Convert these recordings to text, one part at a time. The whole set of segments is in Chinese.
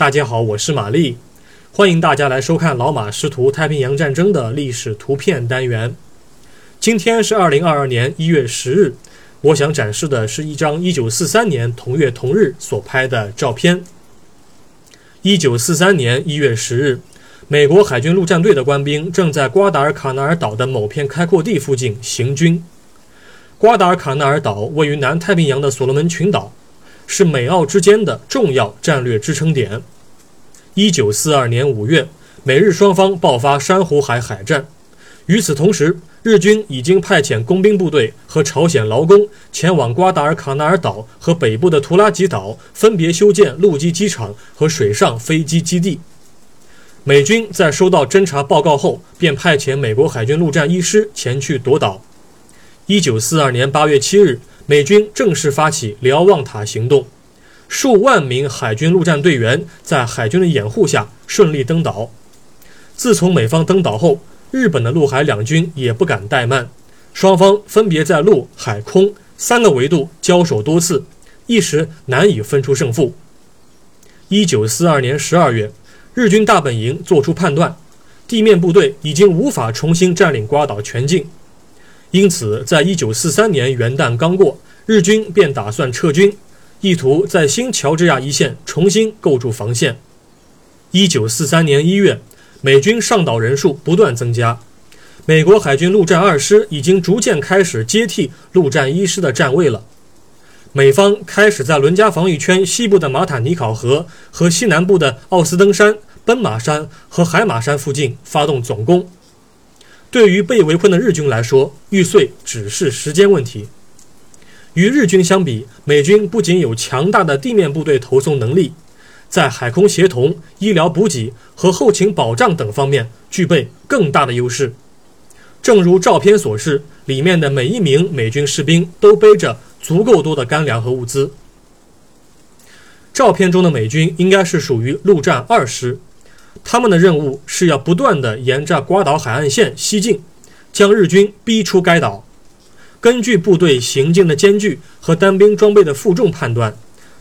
大家好，我是玛丽，欢迎大家来收看老马识图太平洋战争的历史图片单元。今天是二零二二年一月十日，我想展示的是一张一九四三年同月同日所拍的照片。一九四三年一月十日，美国海军陆战队的官兵正在瓜达尔卡纳尔岛的某片开阔地附近行军。瓜达尔卡纳尔岛位于南太平洋的所罗门群岛。是美澳之间的重要战略支撑点。一九四二年五月，美日双方爆发珊瑚海海战。与此同时，日军已经派遣工兵部队和朝鲜劳工前往瓜达尔卡纳尔岛和北部的图拉吉岛，分别修建陆基机场和水上飞机基地。美军在收到侦察报告后，便派遣美国海军陆战一师前去夺岛。一九四二年八月七日。美军正式发起瞭望塔行动，数万名海军陆战队员在海军的掩护下顺利登岛。自从美方登岛后，日本的陆海两军也不敢怠慢，双方分别在陆海空三个维度交手多次，一时难以分出胜负。一九四二年十二月，日军大本营作出判断，地面部队已经无法重新占领瓜岛全境。因此，在一九四三年元旦刚过，日军便打算撤军，意图在新乔治亚一线重新构筑防线。一九四三年一月，美军上岛人数不断增加，美国海军陆战二师已经逐渐开始接替陆战一师的站位了。美方开始在伦加防御圈西部的马塔尼考河和西南部的奥斯登山、奔马山和海马山附近发动总攻。对于被围困的日军来说，玉碎只是时间问题。与日军相比，美军不仅有强大的地面部队投送能力，在海空协同、医疗补给和后勤保障等方面具备更大的优势。正如照片所示，里面的每一名美军士兵都背着足够多的干粮和物资。照片中的美军应该是属于陆战二师。他们的任务是要不断地沿着瓜岛海岸线西进，将日军逼出该岛。根据部队行进的间距和单兵装备的负重判断，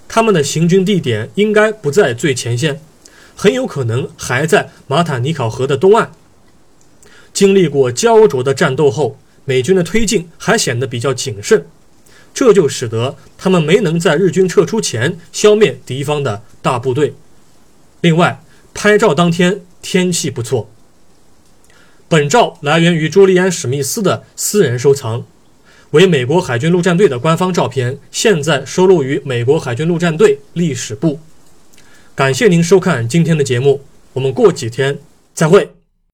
他们的行军地点应该不在最前线，很有可能还在马塔尼考河的东岸。经历过焦灼的战斗后，美军的推进还显得比较谨慎，这就使得他们没能在日军撤出前消灭敌方的大部队。另外，拍照当天天气不错。本照来源于朱利安·史密斯的私人收藏，为美国海军陆战队的官方照片，现在收录于美国海军陆战队历史部。感谢您收看今天的节目，我们过几天再会。